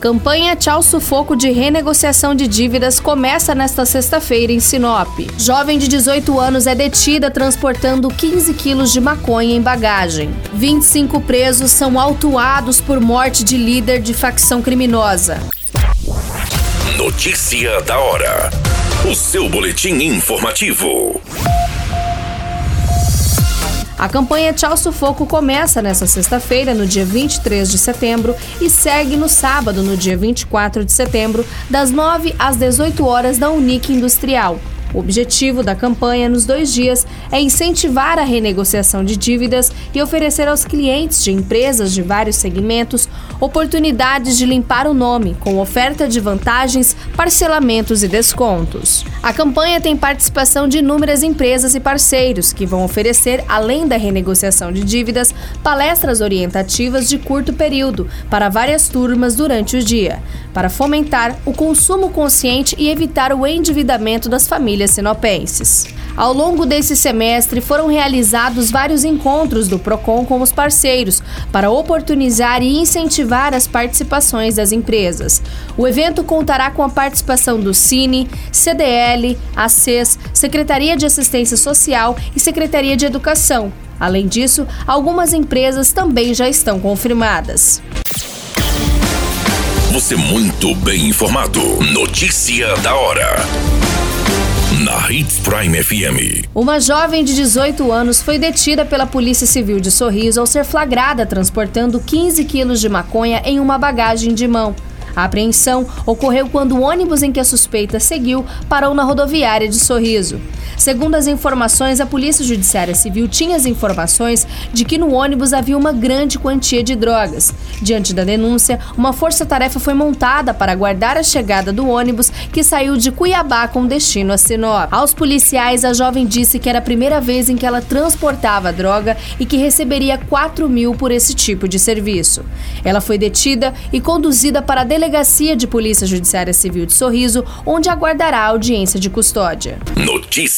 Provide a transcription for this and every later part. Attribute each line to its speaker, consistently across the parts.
Speaker 1: Campanha Tchau Sufoco de renegociação de dívidas começa nesta sexta-feira em Sinop. Jovem de 18 anos é detida transportando 15 quilos de maconha em bagagem. 25 presos são autuados por morte de líder de facção criminosa.
Speaker 2: Notícia da hora. O seu boletim informativo.
Speaker 1: A campanha Tchau Sufoco começa nesta sexta-feira, no dia 23 de setembro, e segue no sábado, no dia 24 de setembro, das 9 às 18 horas da Unique Industrial. O objetivo da campanha nos dois dias é incentivar a renegociação de dívidas e oferecer aos clientes de empresas de vários segmentos oportunidades de limpar o nome, com oferta de vantagens, parcelamentos e descontos. A campanha tem participação de inúmeras empresas e parceiros que vão oferecer, além da renegociação de dívidas, palestras orientativas de curto período para várias turmas durante o dia, para fomentar o consumo consciente e evitar o endividamento das famílias famílias sinopenses. Ao longo desse semestre, foram realizados vários encontros do PROCON com os parceiros para oportunizar e incentivar as participações das empresas. O evento contará com a participação do Cine, CDL, ACES, Secretaria de Assistência Social e Secretaria de Educação. Além disso, algumas empresas também já estão confirmadas.
Speaker 2: Você muito bem informado. Notícia da hora na Hits Prime FM.
Speaker 1: Uma jovem de 18 anos foi detida pela Polícia Civil de Sorriso ao ser flagrada transportando 15 quilos de maconha em uma bagagem de mão. A apreensão ocorreu quando o ônibus em que a suspeita seguiu parou na rodoviária de Sorriso. Segundo as informações, a Polícia Judiciária Civil tinha as informações de que no ônibus havia uma grande quantia de drogas. Diante da denúncia, uma força-tarefa foi montada para aguardar a chegada do ônibus que saiu de Cuiabá com destino a Sinop. Aos policiais, a jovem disse que era a primeira vez em que ela transportava droga e que receberia 4 mil por esse tipo de serviço. Ela foi detida e conduzida para a Delegacia de Polícia Judiciária Civil de Sorriso, onde aguardará a audiência de custódia.
Speaker 2: Notícia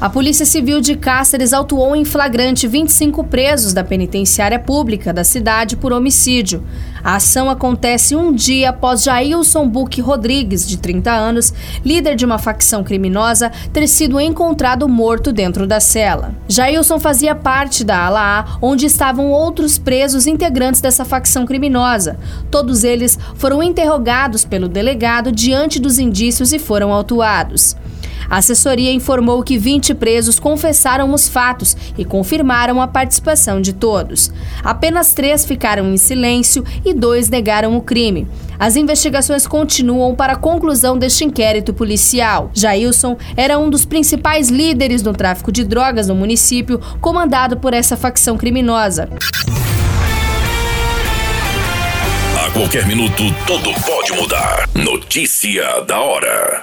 Speaker 1: A Polícia Civil de Cáceres autuou em flagrante 25 presos da penitenciária pública da cidade por homicídio. A ação acontece um dia após Jailson Buque Rodrigues, de 30 anos, líder de uma facção criminosa, ter sido encontrado morto dentro da cela. Jailson fazia parte da ala A, onde estavam outros presos integrantes dessa facção criminosa. Todos eles foram interrogados pelo delegado diante dos indícios e foram autuados. A assessoria informou que 20 presos confessaram os fatos e confirmaram a participação de todos. Apenas três ficaram em silêncio e dois negaram o crime. As investigações continuam para a conclusão deste inquérito policial. Jailson era um dos principais líderes no tráfico de drogas no município, comandado por essa facção criminosa.
Speaker 2: A qualquer minuto, tudo pode mudar. Notícia da hora.